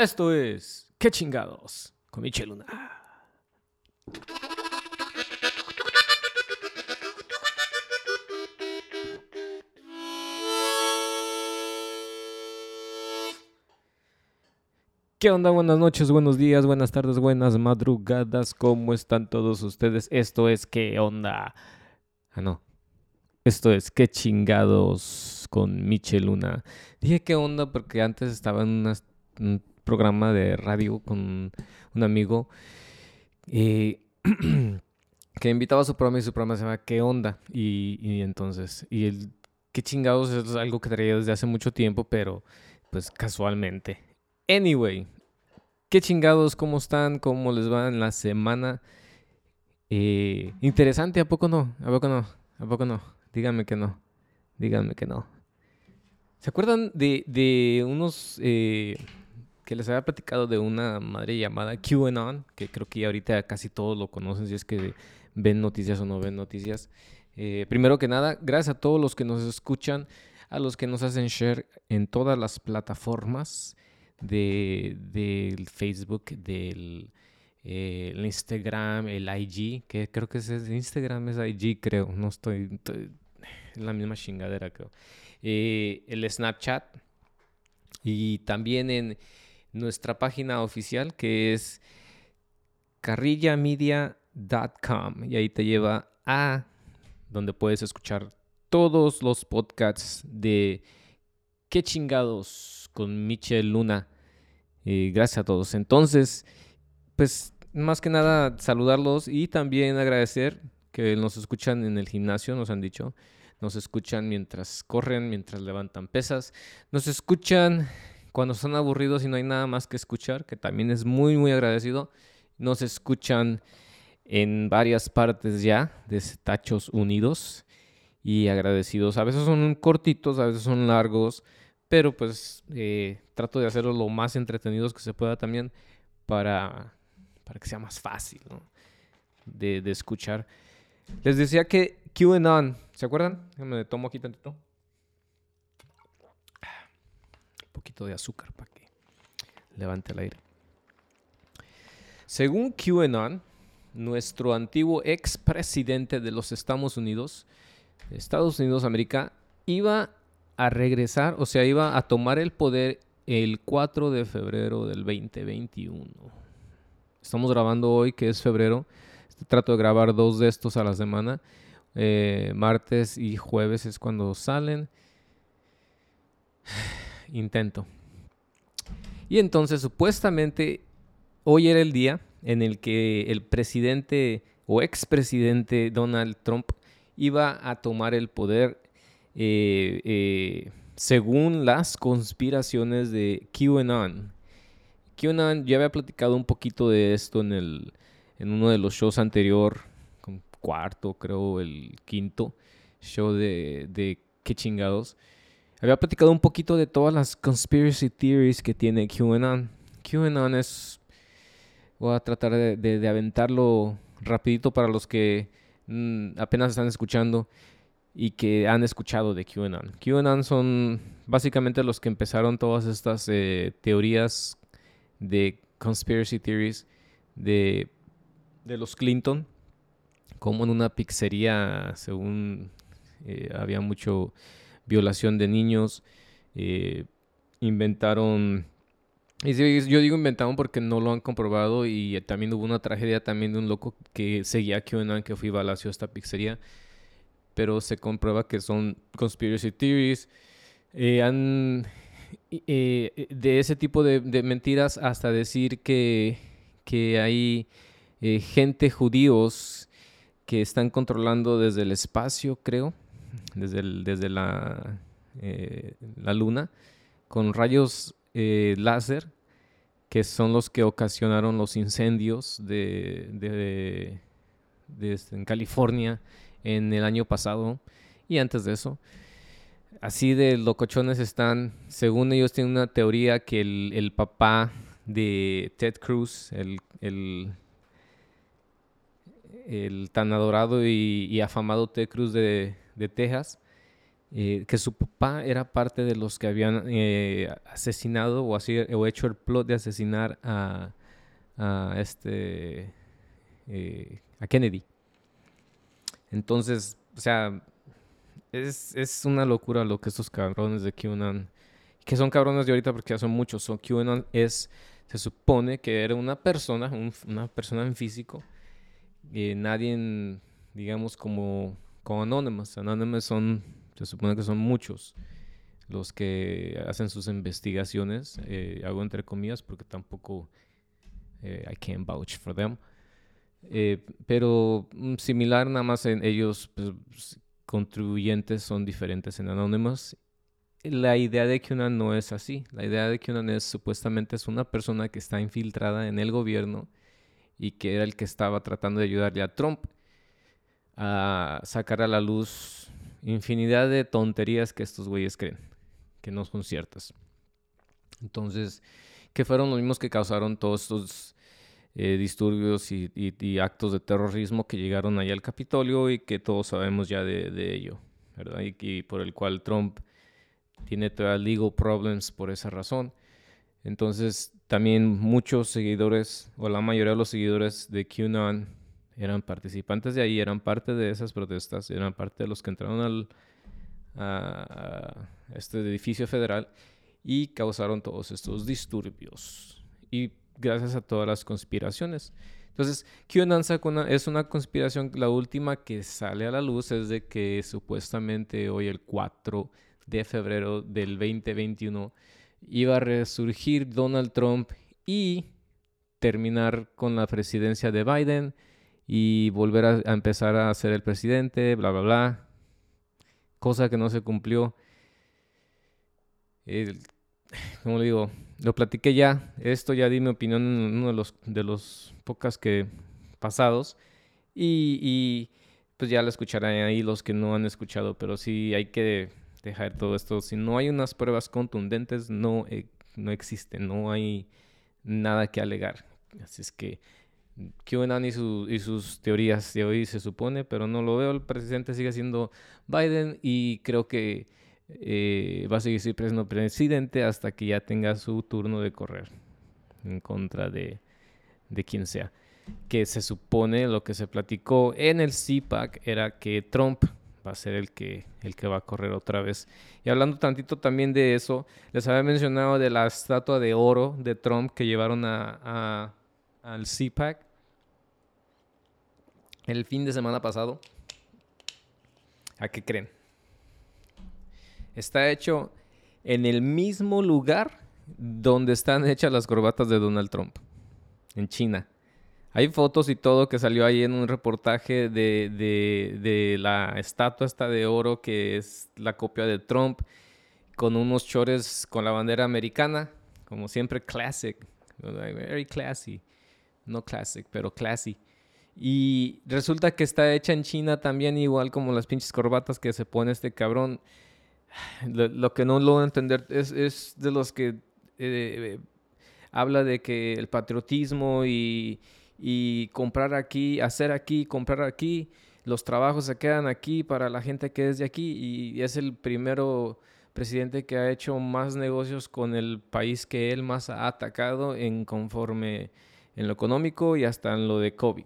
Esto es ¿Qué chingados? con Michel Luna. ¿Qué onda? Buenas noches, buenos días, buenas tardes, buenas madrugadas. ¿Cómo están todos ustedes? Esto es ¿Qué onda? Ah, no. Esto es ¿Qué chingados? con Michel Luna. Dije ¿Qué onda? porque antes estaba en una- un programa de radio con un amigo que invitaba a su programa y su programa se llama ¿Qué onda? Y, y entonces, y el ¿Qué chingados? es algo que traía desde hace mucho tiempo, pero pues casualmente. Anyway, ¿qué chingados? ¿Cómo están? ¿Cómo les va en la semana? Eh, interesante, ¿a poco no? ¿A poco no? ¿A poco no? Díganme que no. Díganme que no. ¿Se acuerdan de, de unos eh, que les había platicado de una madre llamada QAnon? Que creo que ahorita casi todos lo conocen si es que ven noticias o no ven noticias. Eh, primero que nada, gracias a todos los que nos escuchan, a los que nos hacen share en todas las plataformas de, del Facebook, del eh, Instagram, el IG, que creo que es Instagram, es IG, creo, no estoy, estoy- es la misma chingadera, creo. Eh, el Snapchat y también en nuestra página oficial que es carrillamedia.com y ahí te lleva a donde puedes escuchar todos los podcasts de qué chingados con Michel Luna. Eh, gracias a todos. Entonces, pues más que nada saludarlos y también agradecer que nos escuchan en el gimnasio, nos han dicho. Nos escuchan mientras corren, mientras levantan pesas. Nos escuchan cuando son aburridos y no hay nada más que escuchar, que también es muy, muy agradecido. Nos escuchan en varias partes ya de Tachos Unidos y agradecidos. A veces son cortitos, a veces son largos, pero pues eh, trato de hacerlo lo más entretenidos que se pueda también para, para que sea más fácil ¿no? de, de escuchar. Les decía que QAnon, ¿se acuerdan? Me tomo aquí tantito. Un de azúcar para que levante el aire. Según QAnon, nuestro antiguo expresidente de los Estados Unidos, Estados Unidos América, iba a regresar, o sea, iba a tomar el poder el 4 de febrero del 2021. Estamos grabando hoy, que es febrero. Trato de grabar dos de estos a la semana. Eh, martes y jueves es cuando salen. Intento. Y entonces, supuestamente, hoy era el día en el que el presidente o expresidente Donald Trump iba a tomar el poder eh, eh, según las conspiraciones de QAnon. QAnon, ya había platicado un poquito de esto en, el, en uno de los shows anterior, cuarto, creo, el quinto show de, de qué chingados. Había platicado un poquito de todas las conspiracy theories que tiene QAnon. QAnon es... Voy a tratar de, aventarlo rapidito para los que mm, apenas están escuchando y que han escuchado de QAnon. QAnon son básicamente los que empezaron todas estas eh, teorías de conspiracy theories de, de los Clinton, como en una pizzería, según eh, había mucho violación de niños, eh, inventaron, y yo digo inventaron porque no lo han comprobado y también hubo una tragedia también de un loco que seguía a QAnon que fue y balació esta pizzería, pero se comprueba que son conspiracy theories, eh, han eh, de ese tipo de, mentiras hasta decir que, que hay gente judíos que están controlando desde el espacio, creo, desde, desde la, eh, la luna, con rayos eh, láser, que son los que ocasionaron los incendios de, de- este, en California en el año pasado y antes de eso así de locochones están. Según ellos tienen una teoría que el, el papá de Ted Cruz, el, el, el tan adorado y afamado Ted Cruz de, de Texas, eh, que su papá era parte de los que habían eh, asesinado o, así, o hecho el plot de asesinar a, este eh, a Kennedy. Entonces, o sea, es, es, una locura lo que estos cabrones de QAnon, que son cabrones de ahorita porque ya son muchos, son QAnon es, se supone que era una persona, una persona en físico, nadie, digamos, como, como Anonymous. Anonymous son se supone que son muchos los que hacen sus investigaciones, eh, hago entre comillas porque tampoco eh, I can't vouch for them. Eh, pero mm, similar nada más en ellos pues, contribuyentes son diferentes en Anonymous. La idea de que una no es así. La idea de que una es supuestamente es una persona que está infiltrada en el gobierno y que era el que estaba tratando de ayudarle a Trump a sacar a la luz infinidad de tonterías que estos güeyes creen, que no son ciertas. Entonces, que fueron los mismos que causaron todos estos eh, disturbios y, actos de terrorismo que llegaron allá al Capitolio y que todos sabemos ya de, ello, ¿verdad? Y, por el cual Trump tiene todavía legal problems por esa razón. Entonces, también muchos seguidores, o la mayoría de los seguidores de QAnon, eran participantes de ahí, eran parte de esas protestas, eran parte de los que entraron al, a, este edificio federal y causaron todos estos disturbios. Y gracias a todas las conspiraciones. Entonces, QAnon es una conspiración, la última que sale a la luz es de que supuestamente hoy el 4 de febrero del 2021 iba a resurgir Donald Trump y terminar con la presidencia de Biden y volver a, empezar a ser el presidente, bla, bla, bla. Cosa que no se cumplió. como le digo, lo platiqué ya. Esto ya di mi opinión en uno de los, de los pocas que pasados. Y, pues ya lo escucharán ahí los que no han escuchado. Pero sí hay que dejar todo esto. Si no hay unas pruebas contundentes, no, eh, no existe. No hay nada que alegar. Así es que QAnon y, y sus teorías de hoy se supone, pero no lo veo. El presidente sigue siendo Biden y creo que eh, va a seguir siendo presidente hasta que ya tenga su turno de correr en contra de, de quien sea. Que se supone lo que se platicó en el CPAC era que Trump va a ser el que, el que va a correr otra vez. Y hablando tantito también de eso, les había mencionado de la estatua de oro de Trump que llevaron a, al CPAC el fin de semana pasado. ¿A qué creen? Está hecho en el mismo lugar donde están hechas las corbatas de Donald Trump, en China. Hay fotos y todo que salió ahí en un reportaje de, de, la estatua esta de oro que es la copia de Trump, con unos chores con la bandera americana, como siempre classic, very classy, no classic, pero classy. Y resulta que está hecha en China también, igual como las pinches corbatas que se pone este cabrón. Lo, que no lo entender es, es de los que eh, habla de que el patriotismo y, y comprar aquí, hacer aquí, comprar aquí, los trabajos se quedan aquí para la gente que es de aquí y es el primero presidente que ha hecho más negocios con el país que él más ha atacado en conforme en lo económico y hasta en lo de COVID.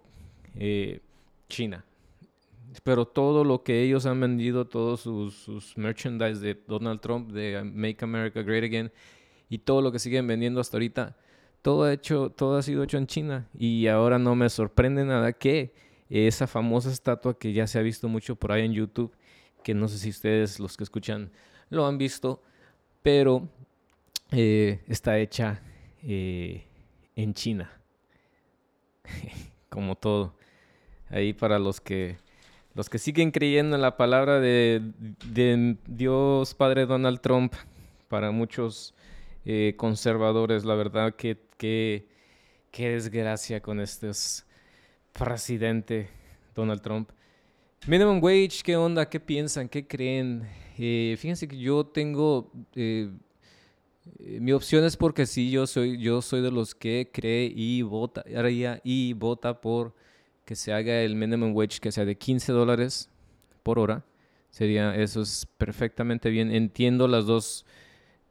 Eh, China. Pero todo lo que ellos han vendido, todos sus, merchandise de Donald Trump, de Make America Great Again, y todo lo que siguen vendiendo hasta ahorita, todo ha, hecho, todo ha sido hecho en China. Y ahora no me sorprende nada que esa famosa estatua que ya se ha visto mucho por ahí en YouTube, que no sé si ustedes, los que escuchan, lo han visto, pero eh, está hecha eh, en China. Como todo ahí para los que los que siguen creyendo en la palabra de, Dios Padre Donald Trump, para muchos eh, conservadores, la verdad que, que, desgracia con este presidente Donald Trump. Minimum wage, ¿qué onda? ¿Qué piensan? ¿Qué creen? Eh, fíjense que yo tengo eh, mi opción es porque sí, yo soy, yo soy de los que cree y vota, y vota por que se haga el minimum wage que sea de 15 dólares por hora. Sería, eso es perfectamente bien. Entiendo las dos,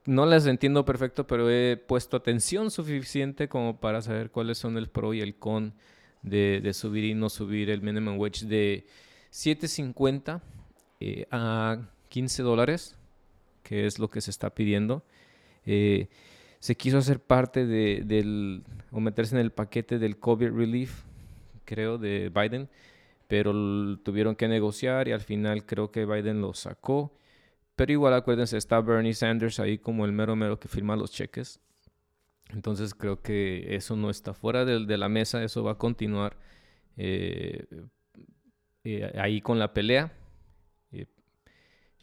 no las entiendo perfecto, pero he puesto atención suficiente como para saber cuáles son el pro y el con de, subir y no subir el minimum wage de 7.50 eh, a 15 dólares, que es lo que se está pidiendo. Eh, se quiso hacer parte de, del, o meterse en el paquete del COVID relief, creo, de Biden, pero tuvieron que negociar y al final creo que Biden lo sacó. Pero igual acuérdense, está Bernie Sanders ahí como el mero mero que firma los cheques. Entonces creo que eso no está fuera de, la mesa, eso va a continuar eh, eh, ahí con la pelea eh,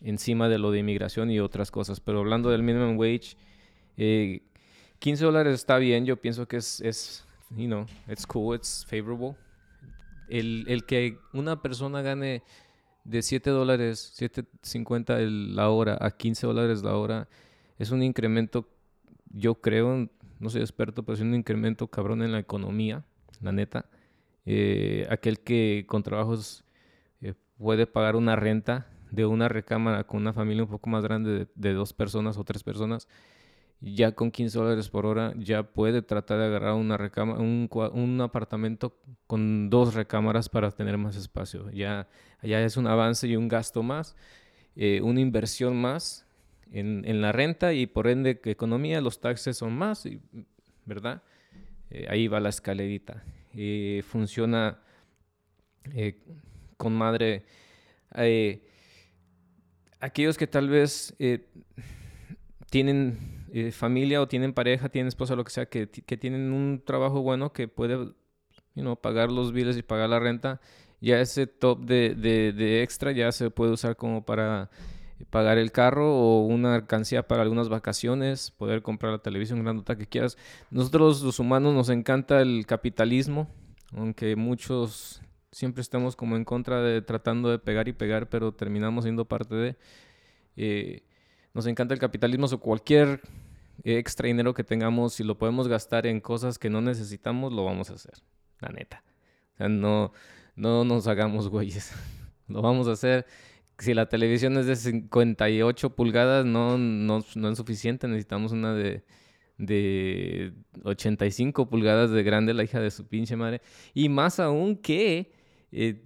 encima de lo de inmigración y otras cosas. Pero hablando del minimum wage, 15 dólares está bien, yo pienso que es you know, it's cool, it's favorable. El, el que una persona gane de 7 dólares, 7.50 la hora a 15 dólares la hora, es un incremento, yo creo, no soy experto, pero es un incremento cabrón en la economía, la neta. Eh, aquel que con trabajos eh, puede pagar una renta de una recámara con una familia un poco más grande de, de dos personas o tres personas, ya con 15 dólares por hora ya puede tratar de agarrar una recámara, un, un, apartamento con dos recámaras para tener más espacio. Ya, ya es un avance y un gasto más, eh, una inversión más en, en, la renta y por ende economía, los taxes son más, ¿verdad? Eh, ahí va la escalerita. Eh, funciona con madre. aquellos que tal vez tienen eh, familia o tienen pareja, tienen esposa, lo que sea, que, que tienen un trabajo bueno que puede you know, pagar los biles y pagar la renta, ya ese top de, de, de, extra ya se puede usar como para pagar el carro o una alcancía para algunas vacaciones, poder comprar la televisión grandota que quieras. Nosotros los humanos nos encanta el capitalismo, aunque muchos siempre estamos como en contra de tratando de pegar y pegar, pero terminamos siendo parte de... Eh, nos encanta el capitalismo o cualquier extra dinero que tengamos, si lo podemos gastar en cosas que no necesitamos, lo vamos a hacer, la neta. O sea, no, no nos hagamos güeyes. lo vamos a hacer. Si la televisión es de 58 pulgadas, no, no, no es suficiente. Necesitamos una de, de 85 pulgadas de grande, la hija de su pinche madre. Y más aún que eh,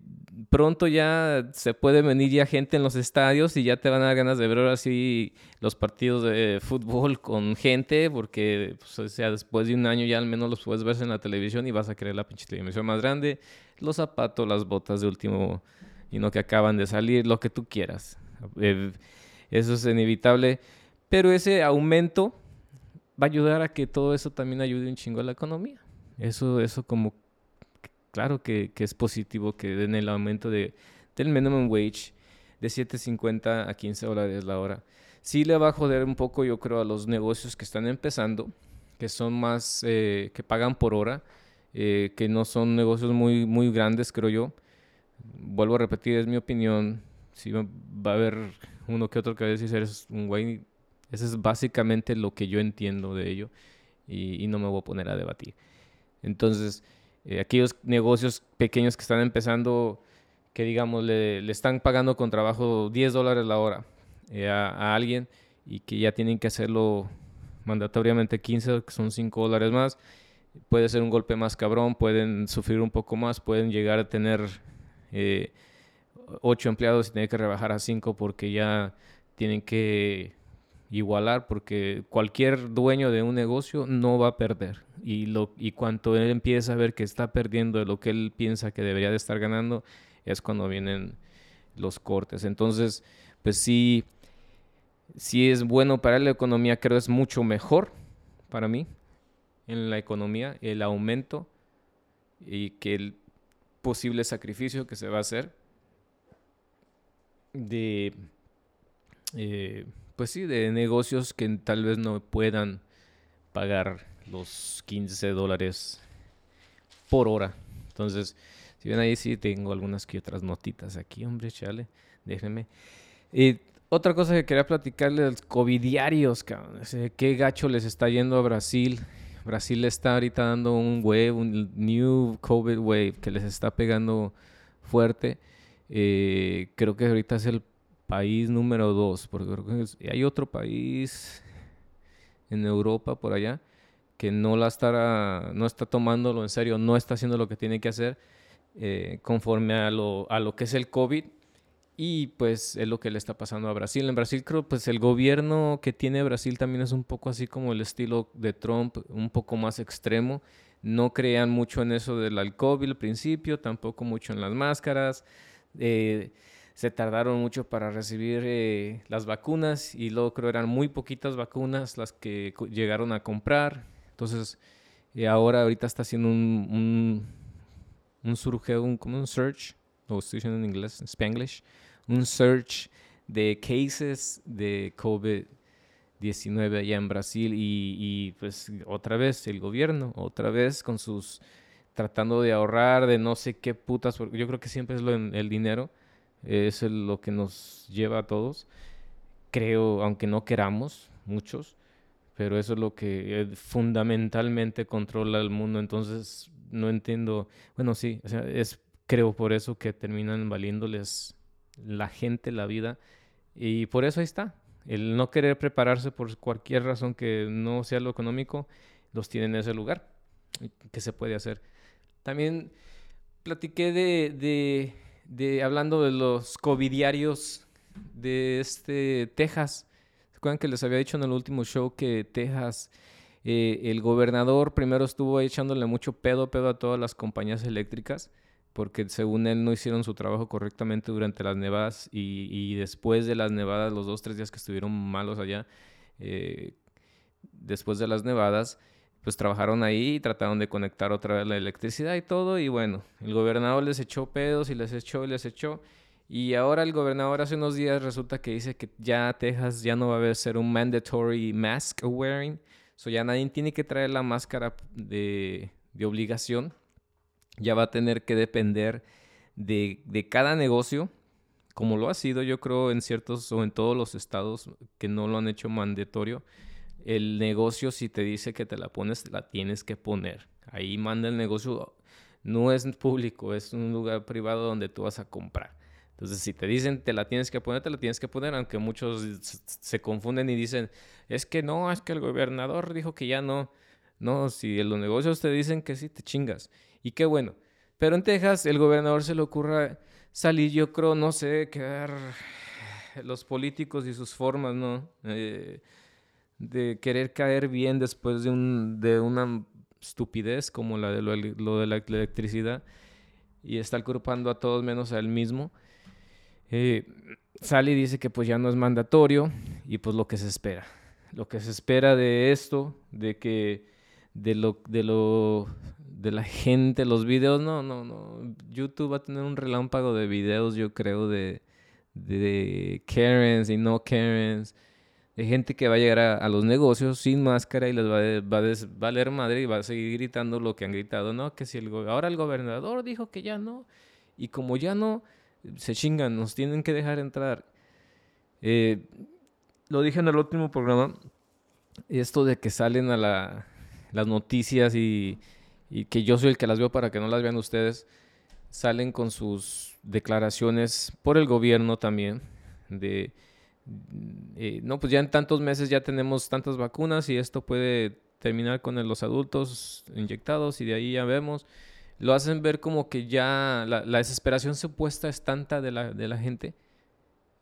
pronto ya se puede venir ya gente en los estadios y ya te van a dar ganas de ver ahora sí los partidos de fútbol con gente, porque pues, o sea, después de un año ya al menos los puedes ver en la televisión y vas a querer la pinche televisión más grande, los zapatos, las botas de último, y no que acaban de salir, lo que tú quieras. Eh, eso es inevitable, pero ese aumento va a ayudar a que todo eso también ayude un chingo a la economía. Eso, eso como claro que, es positivo que den el aumento de, del minimum wage de 7.50 a 15 dólares la hora. Sí le va a joder un poco, yo creo, a los negocios que están empezando, que son más, eh, que pagan por hora, eh, que no son negocios muy, muy grandes, creo yo. Vuelvo a repetir, es mi opinión. Sí va a haber uno que otro que va a decir, eres un güey. Eso es básicamente lo que yo entiendo de ello y, y no me voy a poner a debatir. Entonces, eh, aquellos negocios pequeños que están empezando, que digamos le, están pagando con trabajo 10 dólares la hora eh, a, alguien y que ya tienen que hacerlo mandatoriamente 15, que son 5 dólares más, puede ser un golpe más cabrón, pueden sufrir un poco más, pueden llegar a tener eh, 8 empleados y tener que rebajar a 5 porque ya tienen que igualar porque cualquier dueño de un negocio no va a perder. Y, lo, y cuanto él empieza a ver que está perdiendo de lo que él piensa que debería de estar ganando, es cuando vienen los cortes. Entonces, pues sí, sí es bueno para la economía, creo es mucho mejor para mí en la economía el aumento y que el posible sacrificio que se va a hacer de... Eh, pues sí, de negocios que tal vez no puedan pagar los 15 dólares por hora. Entonces, si ven ahí, sí tengo algunas que otras notitas aquí, hombre, chale, déjenme. Y otra cosa que quería platicarles, los covidiarios, cabrón. Qué gacho les está yendo a Brasil. Brasil está ahorita dando un wave, un new COVID wave que les está pegando fuerte. Eh, creo que ahorita es el país número dos, porque creo que hay otro país en Europa por allá que no la está, no está tomándolo en serio, no está haciendo lo que tiene que hacer eh, conforme a lo, a lo que es el COVID y pues es lo que le está pasando a Brasil. En Brasil creo pues el gobierno que tiene Brasil también es un poco así como el estilo de Trump, un poco más extremo. No crean mucho en eso del COVID al principio, tampoco mucho en las máscaras. Eh, se tardaron mucho para recibir eh, las vacunas y luego creo eran muy poquitas vacunas las que llegaron a comprar. Entonces, eh, ahora ahorita está haciendo un, un, un surgeo, un, como un search, o estoy diciendo en inglés, en spanglish, un search de cases de COVID-19 allá en Brasil y, y, pues otra vez el gobierno, otra vez con sus tratando de ahorrar de no sé qué putas, porque yo creo que siempre es lo, el dinero, es lo que nos lleva a todos, creo, aunque no queramos, muchos, pero eso es lo que eh, fundamentalmente controla el mundo, entonces no entiendo, bueno, sí, o sea, es creo por eso que terminan valiéndoles la gente, la vida. Y por eso ahí está. El no querer prepararse por cualquier razón que no sea lo económico, los tiene en ese lugar. ¿Qué se puede hacer? También platiqué de, hablando de los covidiarios de este Texas. ¿Se acuerdan que les había dicho en el último show que Texas, eh, el gobernador primero estuvo echándole mucho pedo, pedo a todas las compañías eléctricas? porque según él no hicieron su trabajo correctamente durante las nevadas y, después de las nevadas, los dos, tres días que estuvieron malos allá, eh, después de las nevadas, pues trabajaron ahí y trataron de conectar otra vez la electricidad y todo, y bueno, el gobernador les echó pedos y les echó y les echó. Y ahora el gobernador hace unos días resulta que dice que ya Texas ya no va a ser un mandatory mask wearing. So ya nadie tiene que traer la máscara de, de obligación ya va a tener que depender de, cada negocio, como lo ha sido yo creo en ciertos o en todos los estados que no lo han hecho mandatorio. El negocio si te dice que te la pones, la tienes que poner. Ahí manda el negocio, no es público, es un lugar privado donde tú vas a comprar. Entonces, si te dicen te la tienes que poner, te la tienes que poner, aunque muchos se confunden y dicen, es que no, es que el gobernador dijo que ya no. No, si en los negocios te dicen que sí, te chingas. Y qué bueno. Pero en Texas el gobernador se le ocurra salir, yo creo, no sé, quedar los políticos y sus formas, ¿no? Eh, de querer caer bien después de, un, de una estupidez como la de lo, de la electricidad y está culpando a todos menos a él mismo. Eh, sale y dice que pues ya no es mandatorio y pues lo que se espera. Lo que se espera de esto, de que de lo, de lo de la gente, los videos, no, no, no. YouTube va a tener un relámpago de videos, yo creo, de, de Karens y no Karens, de gente que va a llegar a, los negocios sin máscara y les va, a, va a valer madre y va a seguir gritando lo que han gritado, ¿no? Que si el, ahora el gobernador dijo que ya no, y como ya no, se chingan, nos tienen que dejar entrar. Eh, lo dije en el último programa, esto de que salen a la, las noticias y y que yo soy el que las veo para que no las vean ustedes, salen con sus declaraciones por el gobierno también de eh, no pues ya en tantos meses ya tenemos tantas vacunas y esto puede terminar con los adultos inyectados y de ahí ya vemos lo hacen ver como que ya la, desesperación supuesta es tanta de la, gente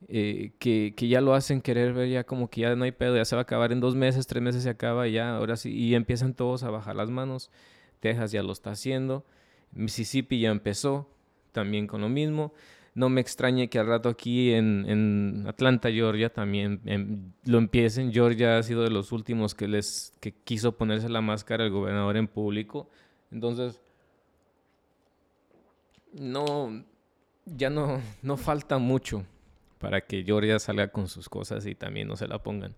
eh, que, que, ya lo hacen querer ver ya como que ya no hay pedo, ya se va a acabar en dos meses, tres meses se acaba y ya, ahora sí, y empiezan todos a bajar las manos. Texas ya lo está haciendo, Mississippi ya empezó también con lo mismo. No me extrañe que al rato aquí en, Atlanta, Georgia, también em, lo empiecen. Georgia ha sido de los últimos que les que quiso ponerse la máscara el gobernador en público. Entonces, no, ya no, no falta mucho para que Georgia salga con sus cosas y también no se la pongan.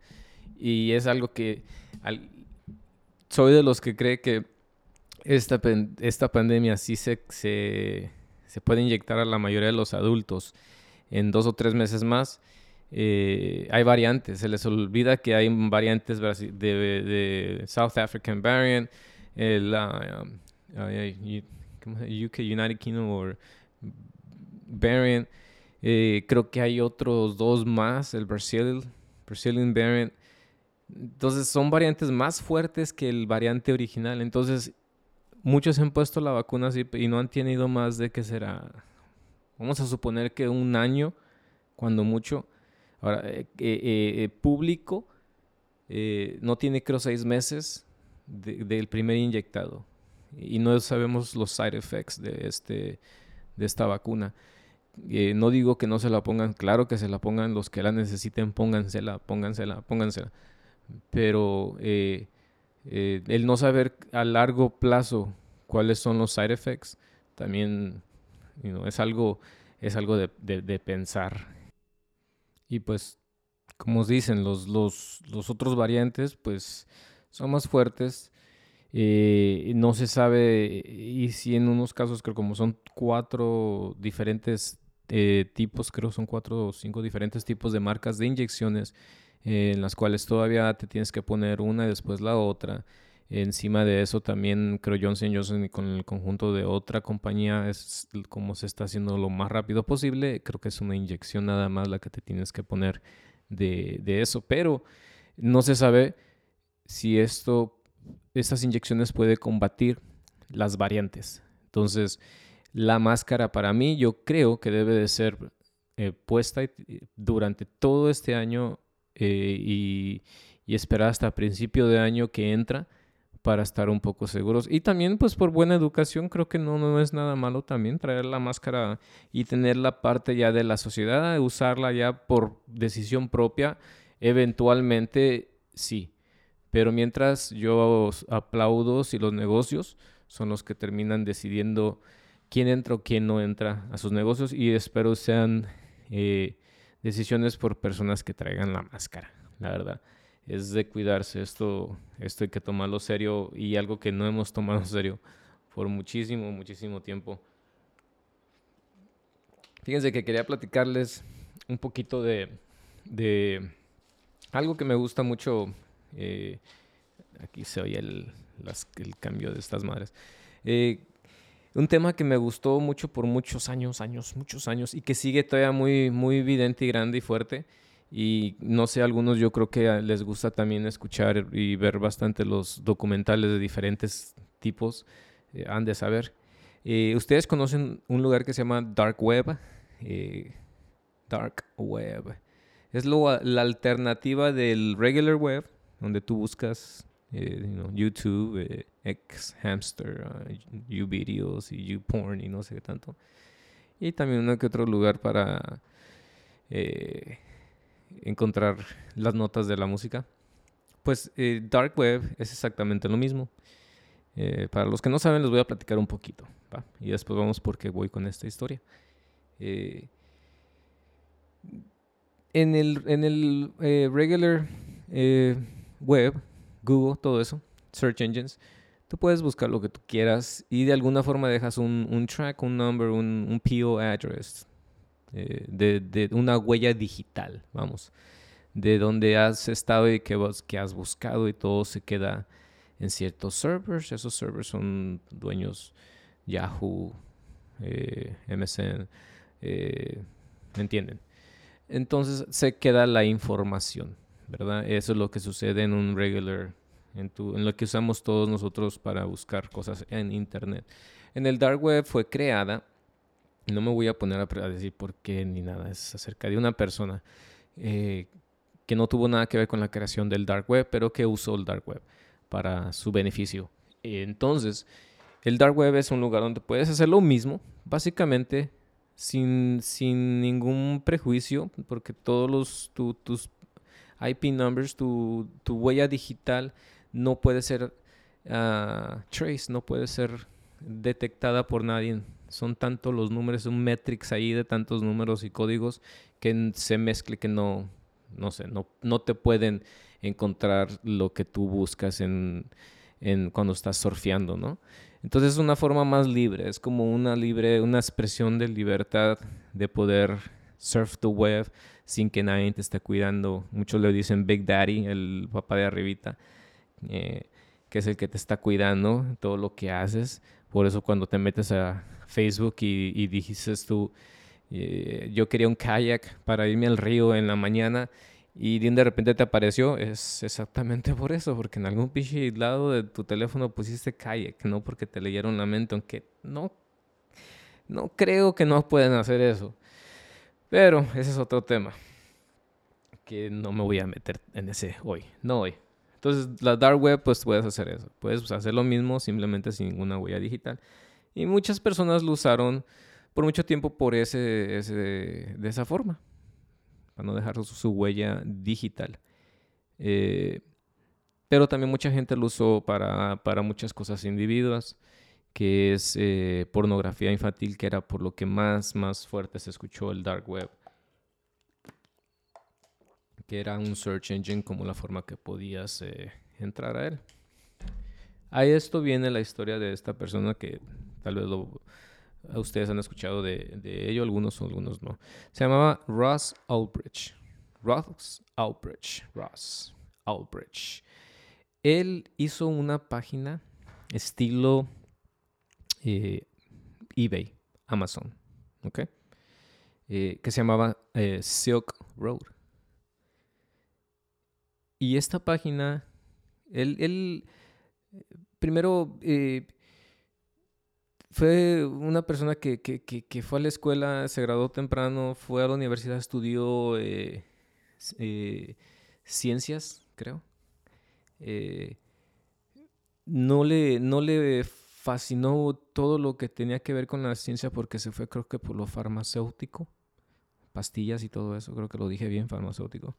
Y es algo que soy de los que cree que esta, esta pandemia sí se, se, se, puede inyectar a la mayoría de los adultos en dos o tres meses más. Eh, hay variantes, se les olvida que hay variantes de, South African variant, el um, UK United Kingdom or variant, Eh, creo que hay otros dos más, el Brazil, Brazilian variant. Entonces son variantes más fuertes que el variante original. Entonces muchos han puesto la vacuna así y no han tenido más de que será, vamos a suponer que un año, cuando mucho. Ahora, eh, eh, público no tiene creo seis meses del primer inyectado y no sabemos los side effects de, este, de esta vacuna. Eh, no digo que no se la pongan, claro que se la pongan los que la necesiten, póngansela, póngansela, póngansela. Pero eh, eh, el no saber a largo plazo cuáles son los side effects también es algo, es algo de, de, pensar. Y pues, como os dicen, los, los, los otros variantes pues son más fuertes eh, no se sabe, y si en unos casos creo como son cuatro diferentes eh, tipos, creo son cuatro o cinco diferentes tipos de marcas de inyecciones eh, en las cuales todavía te tienes que poner una y después la otra. Encima de eso también creo Johnson Johnson y con el conjunto de otra compañía es como se está haciendo lo más rápido posible. Creo que es una inyección nada más la que te tienes que poner de, de eso. Pero no se sabe si esto estas inyecciones puede combatir las variantes. Entonces, la máscara para mí yo creo que debe de ser eh, puesta durante todo este año eh, y, esperar hasta principio de año que entra para estar un poco seguros. Y también pues por buena educación creo que no, no es nada malo también traer la máscara y tener la parte ya de la sociedad, usarla ya por decisión propia, eventualmente sí. Pero mientras yo aplaudo si los negocios son los que terminan decidiendo quién entra o quién no entra a sus negocios y espero sean eh, decisiones por personas que traigan la máscara, la verdad. Es de cuidarse, esto, esto hay que tomarlo serio y algo que no hemos tomado serio por muchísimo, muchísimo tiempo. Fíjense que quería platicarles un poquito de, de algo que me gusta mucho eh, aquí se oye el, el, cambio de estas madres. Eh, un tema que me gustó mucho por muchos años, años, muchos años, y que sigue todavía muy, muy evidente y grande y fuerte. Y no sé, algunos yo creo que les gusta también escuchar y ver bastante los documentales de diferentes tipos. Eh, han de saber. Ustedes conocen un lugar que se llama Dark Web. Dark Web. Es lo, la alternativa del regular web, donde tú buscas eh, YouTube, eh, X Hamster, uh, videos y YouPorn y no sé qué tanto. Y también uno que otro lugar para eh, encontrar las notas de la música. Pues Dark Web es exactamente lo mismo. para los que no saben, les voy a platicar un poquito. Y después vamos por qué voy con esta historia. en el, en el regular web, Google, todo eso, search engines, tú puedes buscar lo que tú quieras y de alguna forma dejas un, track, un number, un, PO address, eh, de, una huella digital, vamos, de donde has estado y que, que has buscado y todo se queda en ciertos servers. Esos servers son dueños Yahoo, eh, MSN, eh, ¿me entienden? Entonces se queda la información. ¿Verdad? Eso es lo que sucede en un regular, en, lo que usamos todos nosotros para buscar cosas en Internet. En el Dark Web fue creada, no me voy a poner a, decir por qué ni nada, es acerca de una persona eh, que no tuvo nada que ver con la creación del Dark Web, pero que usó el Dark Web para su beneficio. Entonces, el Dark Web es un lugar donde puedes hacer lo mismo, básicamente sin, sin ningún prejuicio, porque todos los, tus IP numbers, tu, huella digital no puede ser uh, trace, no puede ser detectada por nadie. Son tantos los números, son metrics ahí de tantos números y códigos que se mezcle que no, no sé, no, no te pueden encontrar lo que tú buscas en, en cuando estás surfeando, ¿no? Entonces es una forma más libre, es como una libre, una expresión de libertad de poder surf the web sin que nadie te esté cuidando. Muchos le dicen Big Daddy, el papá de arribita, eh, que es el que te está cuidando todo lo que haces. Por eso cuando te metes a Facebook y, dices tú, eh, yo quería un kayak para irme al río en la mañana y de repente te apareció, es exactamente por eso, porque en algún pinche lado de tu teléfono pusiste kayak, no porque te leyeron la mente, aunque no, no creo que no pueden hacer eso. Pero ese es otro tema que no me voy a meter en ese hoy, no hoy. Entonces, la dark web, pues puedes hacer eso. Puedes hacer lo mismo simplemente sin ninguna huella digital. Y muchas personas lo usaron por mucho tiempo por ese, de esa forma, para no dejar su, huella digital. Eh, pero también mucha gente lo usó para, muchas cosas individuas, que es eh, pornografía infantil, que era por lo que más, más fuerte se escuchó el dark web que era un search engine como la forma que podías eh, entrar a él. A esto viene la historia de esta persona que tal vez ustedes han escuchado de, ello, algunos algunos no. Se llamaba Ross Albridge. Ross Albridge. Ross Albridge. Él hizo una página estilo eh, eBay, Amazon, ¿ok? Eh, que se llamaba Silk Road. Y esta página, él, primero eh, fue una persona que, fue a la escuela, se graduó temprano, fue a la universidad, estudió eh, eh, ciencias, creo. no, le, no le fascinó todo lo que tenía que ver con la ciencia porque se fue creo que por lo farmacéutico, pastillas y todo eso, creo que lo dije bien, farmacéutico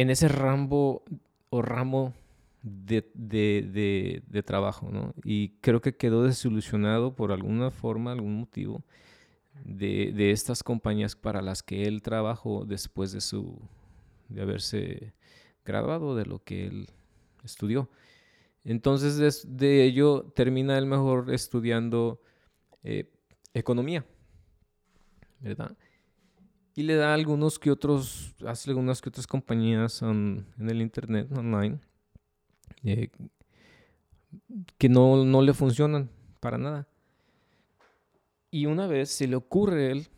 en ese rambo o ramo de, trabajo, ¿no? Y creo que quedó desilusionado por alguna forma, algún motivo, de, estas compañías para las que él trabajó después de su de haberse graduado de lo que él estudió. Entonces, de, ello termina él mejor estudiando eh, economía, ¿verdad? y le da algunos que otros, hace algunas que otras compañías en el internet, online, eh, que no, no, le funcionan para nada. Y una vez se le ocurre a él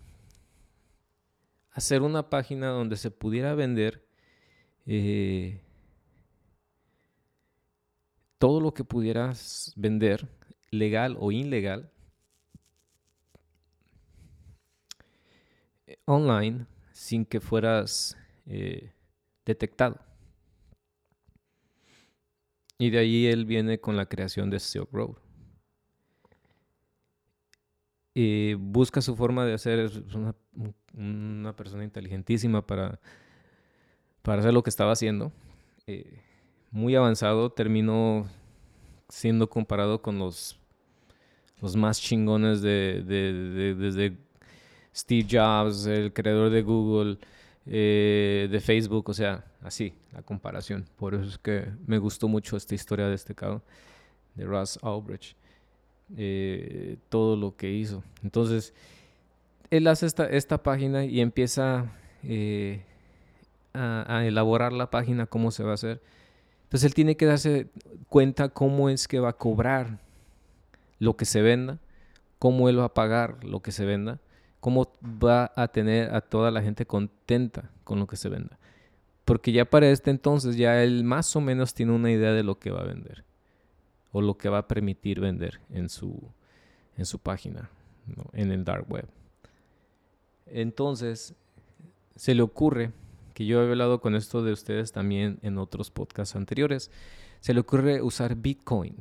hacer una página donde se pudiera vender eh, todo lo que pudieras vender, legal o ilegal, online sin que fueras eh, detectado. Y de ahí él viene con la creación de Silk Road. Y busca su forma de hacer, es una, persona inteligentísima para, para hacer lo que estaba haciendo. Eh, muy avanzado, terminó siendo comparado con los, los más chingones de, de, desde Steve Jobs, el creador de Google, eh, de Facebook, o sea, así, la comparación. Por eso es que me gustó mucho esta historia de este cabrón, de Russ Albridge, eh, todo lo que hizo. Entonces, él hace esta, esta página y empieza eh, a elaborar la página, cómo se va a hacer. Entonces, él tiene que darse cuenta cómo es que va a cobrar lo que se venda, cómo él va a pagar lo que se venda cómo va a tener a toda la gente contenta con lo que se venda. Porque ya para este entonces ya él más o menos tiene una idea de lo que va a vender o lo que va a permitir vender en su, en su página, en el dark web. Entonces, se le ocurre, que yo he hablado con esto de ustedes también en otros podcasts anteriores, se le ocurre usar Bitcoin.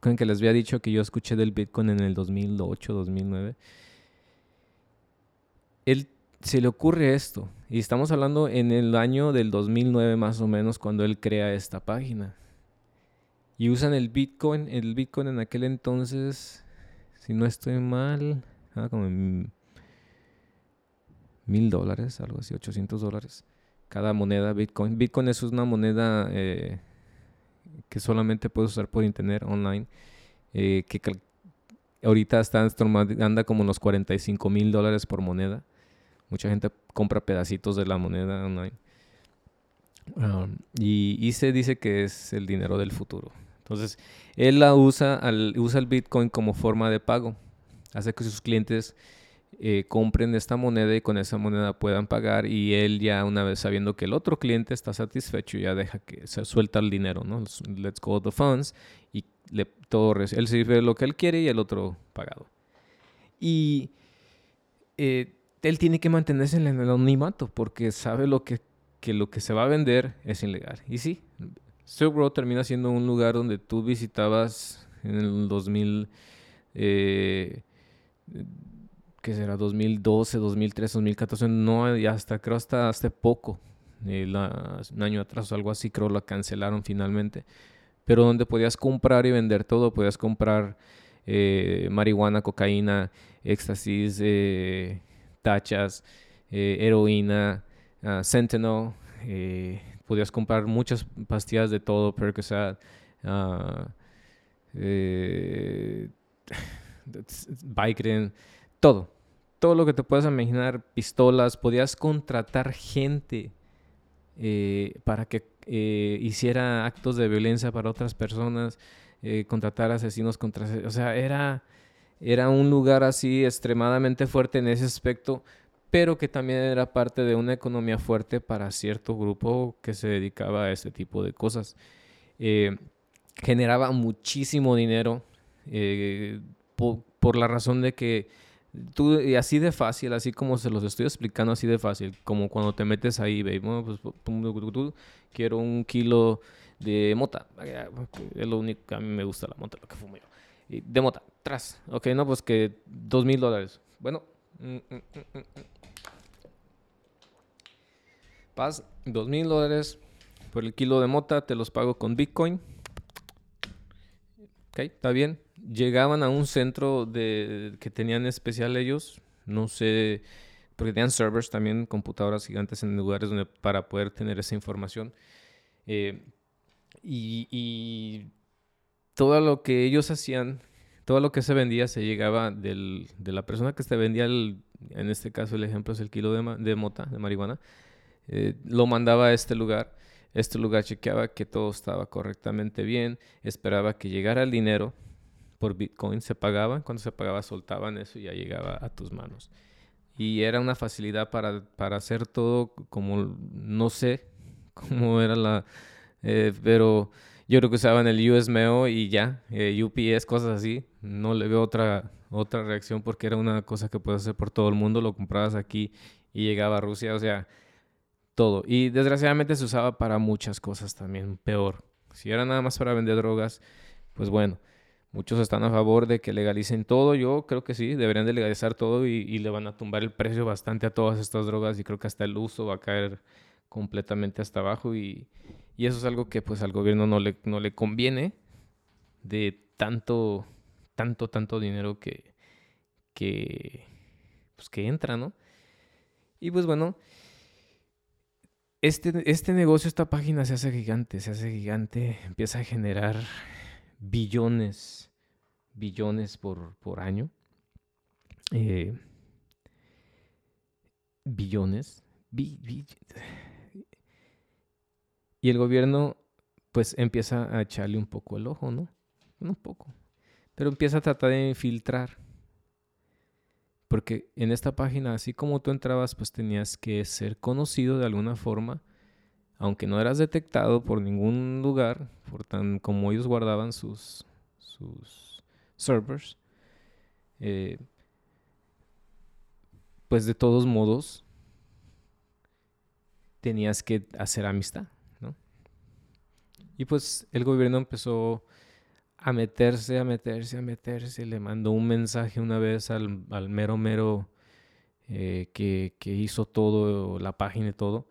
Con que les había dicho que yo escuché del Bitcoin en el 2008, 2009 él se le ocurre esto. Y estamos hablando en el año del 2009 más o menos cuando él crea esta página. Y usan el Bitcoin. El Bitcoin en aquel entonces, si no estoy mal, ah, como mil dólares, algo así, 800 dólares. Cada moneda Bitcoin. Bitcoin es una moneda eh, que solamente puedes usar por internet online. Eh, que ahorita está, anda como los 45 mil dólares por moneda. Mucha gente compra pedacitos de la moneda online. Um, y, se dice que es el dinero del futuro. Entonces, él la usa, al, usa el Bitcoin como forma de pago. hace que sus clientes eh, compren esta moneda y con esa moneda puedan pagar y él ya una vez sabiendo que el otro cliente está satisfecho ya deja que se suelta el dinero, ¿no? Let's go the funds y le, todo él sirve lo que él quiere y el otro pagado. Y eh, él tiene que mantenerse en el anonimato porque sabe lo que, que lo que se va a vender es ilegal. Y sí, Silk termina siendo un lugar donde tú visitabas en el 2000 eh, que será 2012, 2013, 2014, no, hasta creo hasta hace poco, eh, un año atrás o algo así, creo la cancelaron finalmente, pero donde podías comprar y vender todo, podías comprar eh, marihuana, cocaína, éxtasis, eh, tachas, heroína, uh, Sentinel, podías comprar muchas pastillas de todo, Percocet, uh, Vicodin, todo. Todo lo que te puedas imaginar, pistolas, podías contratar gente eh, para que eh, hiciera actos de violencia para otras personas, eh, contratar asesinos contra... O sea, era, era un lugar así extremadamente fuerte en ese aspecto, pero que también era parte de una economía fuerte para cierto grupo que se dedicaba a ese tipo de cosas. generaba muchísimo dinero por la razón de que Tú, y así de fácil, así como se los estoy explicando, así de fácil, como cuando te metes ahí, bueno, pues quiero un kilo de mota, es lo único que a mí me gusta la mota, lo que fumo yo. Y de mota, tras, ok, no, pues que dos mil dólares. Bueno, mm, mm, mm, paz, dos mil dólares por el kilo de mota, te los pago con Bitcoin. Ok, está bien llegaban a un centro de, que tenían especial ellos, no sé, porque tenían servers también, computadoras gigantes en lugares donde, para poder tener esa información. Eh, y, todo lo que ellos hacían, todo lo que se vendía se llegaba del, de la persona que se vendía, en este caso el ejemplo es el kilo de, de mota, de marihuana, eh, lo mandaba a este lugar. Este lugar chequeaba que todo estaba correctamente bien, esperaba que llegara el dinero por Bitcoin se pagaba. Cuando se pagaba soltaban eso y ya llegaba a tus manos. Y era una facilidad para, para hacer todo como, no sé cómo era la... Eh, pero yo creo que usaban el US y ya, eh, UPS, cosas así. No le veo otra, otra reacción porque era una cosa que puedes hacer por todo el mundo. Lo comprabas aquí y llegaba a Rusia, o sea, todo. Y desgraciadamente se usaba para muchas cosas también, peor. Si era nada más para vender drogas, pues bueno. Muchos están a favor de que legalicen todo. Yo creo que sí, deberían de legalizar todo y, le van a tumbar el precio bastante a todas estas drogas y creo que hasta el uso va a caer completamente hasta abajo y, eso es algo que pues al gobierno no le, no le conviene de tanto, tanto, tanto dinero que, que, pues que entra, ¿no? Y pues bueno, este, este negocio, esta página se hace gigante, se hace gigante, empieza a generar billones, billones por, por año. Eh, billones. y el gobierno pues empieza a echarle un poco el ojo, ¿no? Un poco. Pero empieza a tratar de infiltrar. Porque en esta página, así como tú entrabas, pues tenías que ser conocido de alguna forma aunque no eras detectado por ningún lugar, por tan como ellos guardaban sus, sus servers, eh, pues de todos modos tenías que hacer amistad, ¿no? Y pues el gobierno empezó a meterse, a meterse, a meterse, le mandó un mensaje una vez al, mero mero eh, que, que hizo todo, la página y todo,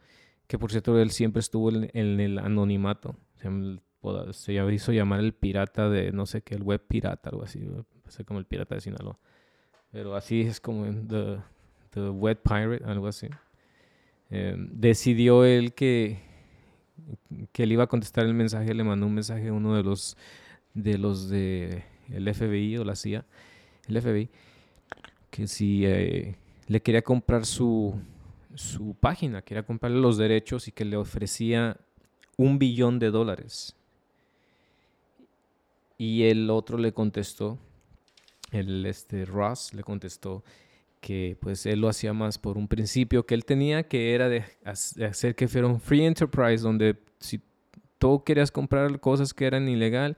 que por cierto él siempre estuvo en, el anonimato. Se, hizo llamar el pirata de no sé qué, el web pirata, algo así, como el pirata de Sinaloa. Pero así es como the, the web pirate, algo así. Em, decidió él que, que él iba a contestar el mensaje, le mandó un mensaje a uno de los de los de el FBI o la CIA, el FBI, que si eh, le quería comprar su su página, quería comprarle los derechos y que le ofrecía un billón de dólares. Y el otro le contestó el este, Ross le contestó que pues él lo hacía más por un principio que él tenía, que era de, hacer que fuera un free enterprise, donde si tú querías comprar cosas que eran ilegal,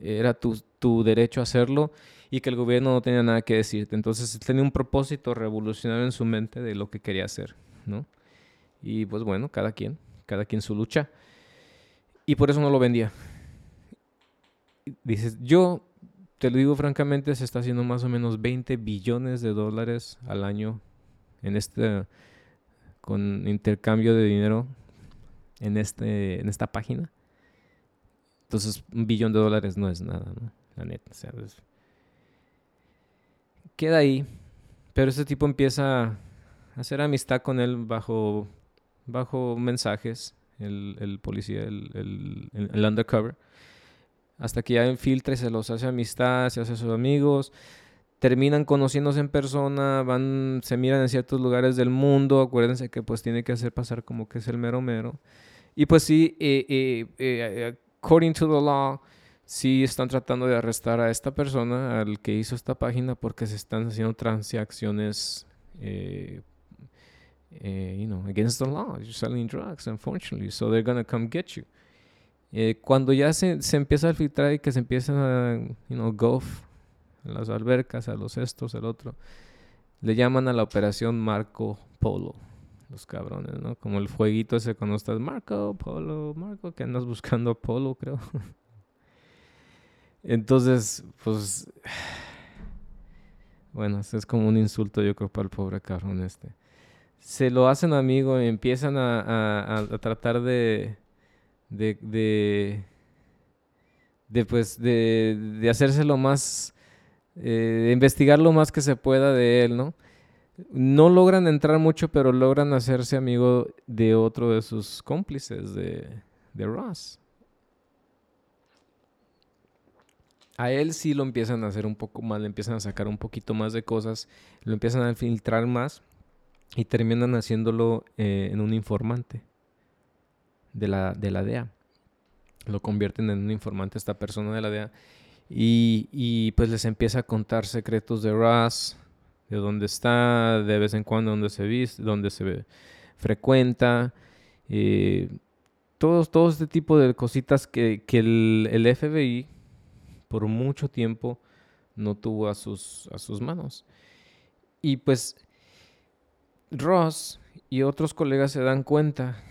era tu, tu derecho a hacerlo y que el gobierno no tenía nada que decirte. Entonces tenía un propósito revolucionario en su mente de lo que quería hacer, ¿no? Y pues bueno, cada quien, cada quien su lucha. Y por eso no lo vendía. Dices, yo te lo digo francamente, se está haciendo más o menos 20 billones de dólares al año en este con intercambio de dinero en este en esta página. Entonces, un billón de dólares no es nada, ¿no? La neta, queda ahí, pero este tipo empieza a hacer amistad con él bajo bajo mensajes, el, el policía, el, el, el undercover hasta que ya infiltra y se los hace amistad, se hace sus amigos, terminan conociéndose en persona, van, se miran en ciertos lugares del mundo, acuérdense que pues tiene que hacer pasar como que es el mero mero. Y pues sí, eh, eh, eh, according to the law, sí están tratando de arrestar a esta persona, al que hizo esta página, porque se están haciendo transacciones, you know, against the law. You're selling drugs, unfortunately, so they're gonna come get you. Eh, cuando ya se, se, empieza a filtrar y que se empiezan a, you know, golf, a las albercas, a los estos, el otro, le llaman a la operación Marco Polo. Los cabrones, ¿no? Como el fueguito ese cuando estás Marco Polo, Marco, que andas buscando Polo, creo. Entonces, pues. Bueno, eso es como un insulto, yo creo, para el pobre cabrón este. Se lo hacen amigo empiezan a, a tratar de, de, de, de pues, de, de hacerse lo más, eh, de investigar lo más que se pueda de él, ¿no? No logran entrar mucho, pero logran hacerse amigo de otro de sus cómplices, de, de Ross. A él sí lo empiezan a hacer un poco más, le empiezan a sacar un poquito más de cosas, lo empiezan a filtrar más y terminan haciéndolo eh, en un informante de la, de la DEA. Lo convierten en un informante esta persona de la DEA. Y, pues les empieza a contar secretos de Ross, de dónde está, de vez en cuando dónde se viste, dónde se frecuenta. Eh, todo, este tipo de cositas que, que el, FBI por mucho tiempo no tuvo a sus, a sus manos. Y pues Ross y otros colegas se dan cuenta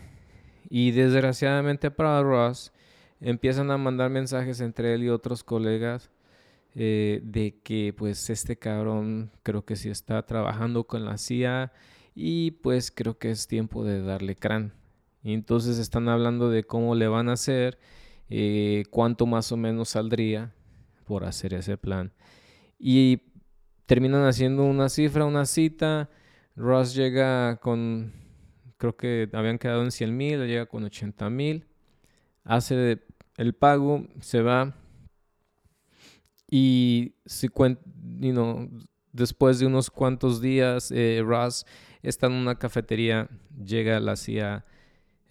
y desgraciadamente para Ross, empiezan a mandar mensajes entre él y otros colegas eh, de que pues este cabrón creo que sí está trabajando con la CIA y pues creo que es tiempo de darle crán. Y entonces están hablando de cómo le van a hacer, eh, cuánto más o menos saldría por hacer ese plan. Y terminan haciendo una cifra, una cita. Ross llega con creo que habían quedado en 100 mil, llega con 80 mil, hace el pago, se va y si después de unos cuantos días, eh, Ross está en una cafetería, llega la CIA,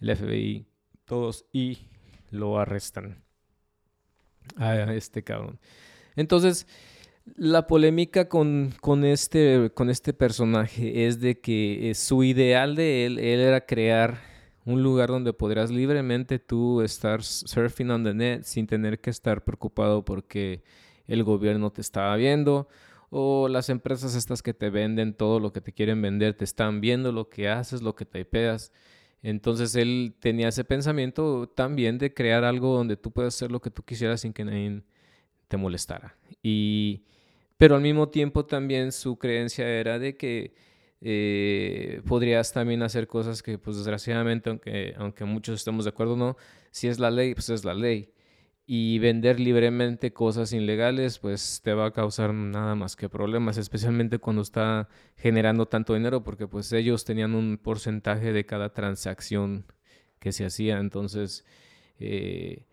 el FBI, todos y lo arrestan a este cabrón. Entonces, la polémica con, con, este, con este personaje es de que eh, su ideal de él, él era crear un lugar donde podrías libremente tú estar surfing on the net sin tener que estar preocupado porque el gobierno te estaba viendo o las empresas estas que te venden todo lo que te quieren vender te están viendo lo que haces, lo que typeas. Entonces él tenía ese pensamiento también de crear algo donde tú puedas hacer lo que tú quisieras sin que nadie te molestara. Y pero al mismo tiempo también su creencia era de que eh, podrías también hacer cosas que, pues desgraciadamente, aunque, aunque muchos estemos de acuerdo no, si es la ley, pues es la ley. Y vender libremente cosas ilegales, pues te va a causar nada más que problemas, especialmente cuando está generando tanto dinero, porque pues ellos tenían un porcentaje de cada transacción que se hacía. Entonces, eh,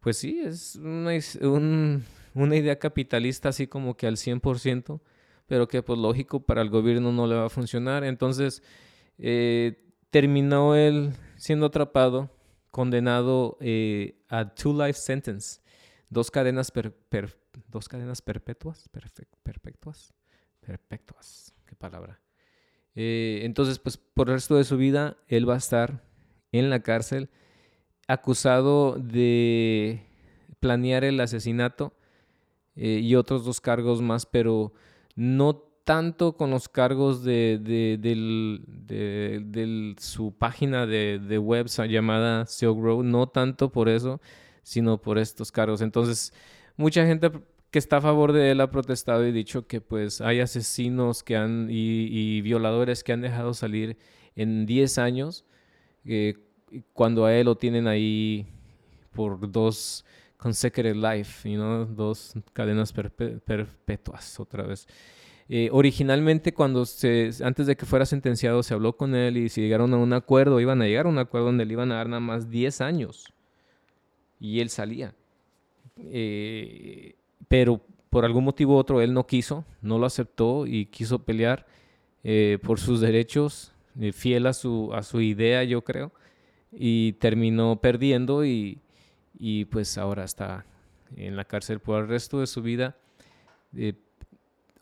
pues sí, es un una idea capitalista así como que al 100%, pero que pues lógico para el gobierno no le va a funcionar. Entonces eh, terminó él siendo atrapado, condenado eh, a two life sentence, dos cadenas dos cadenas perpetuas, perpetuas, perpetuas, qué palabra. Eh, entonces, pues por el resto de su vida, él va a estar en la cárcel acusado de planear el asesinato eh, y otros dos cargos más, pero no tanto con los cargos de, de, su página de, de web llamada Road, no tanto por eso, sino por estos cargos. Entonces, mucha gente que está a favor de él ha protestado y dicho que pues hay asesinos que han y, violadores que han dejado salir en 10 años eh, cuando a él lo tienen ahí por dos consecutive life, you dos cadenas perpetuas otra vez. Eh, originalmente, cuando antes de que fuera sentenciado, se habló con él y si llegaron a un acuerdo, iban a llegar a un acuerdo donde le iban a dar nada más 10 años. Y él salía. Eh, pero por algún motivo u otro él no quiso, no lo aceptó y quiso pelear eh, por sus derechos, fiel a su, a su idea, yo creo. Y terminó perdiendo y, y pues ahora está en la cárcel por el resto de su vida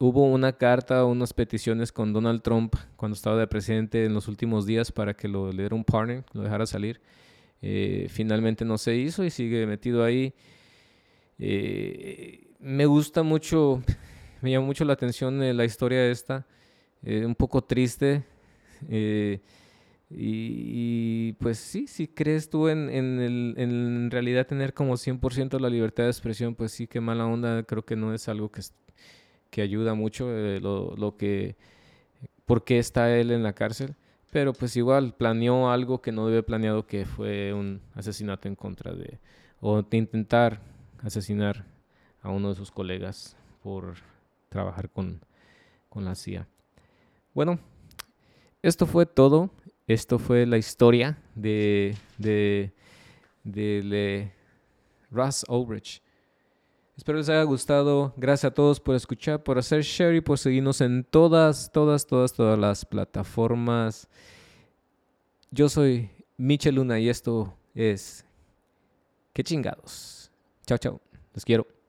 hubo una carta, unas peticiones con Donald Trump cuando estaba de presidente en los últimos días para que lo, le diera un partner, lo dejara salir. Eh, finalmente no se hizo y sigue metido ahí. Eh, me gusta mucho, me llama mucho la atención eh, la historia esta, un poco triste. Y, pues sí, si crees tú en, en, el, en realidad tener como 100% la libertad de expresión, pues sí, qué mala onda, creo que no es algo que, que ayuda mucho eh, lo, lo, que, por qué está él en la cárcel. Pero pues igual planeó algo que no debe planeado, que fue un asesinato en contra de, o de intentar asesinar a uno de sus colegas por trabajar con, con la CIA. Bueno, esto fue todo. Esto fue la historia de, de, de, Russ Ulrich. Espero les haya gustado. Gracias a todos por escuchar, por hacer share y por seguirnos en todas, todas, todas, todas las plataformas. Yo soy Michel Luna y esto es... ¡Qué chingados! Chao, chao. Les quiero.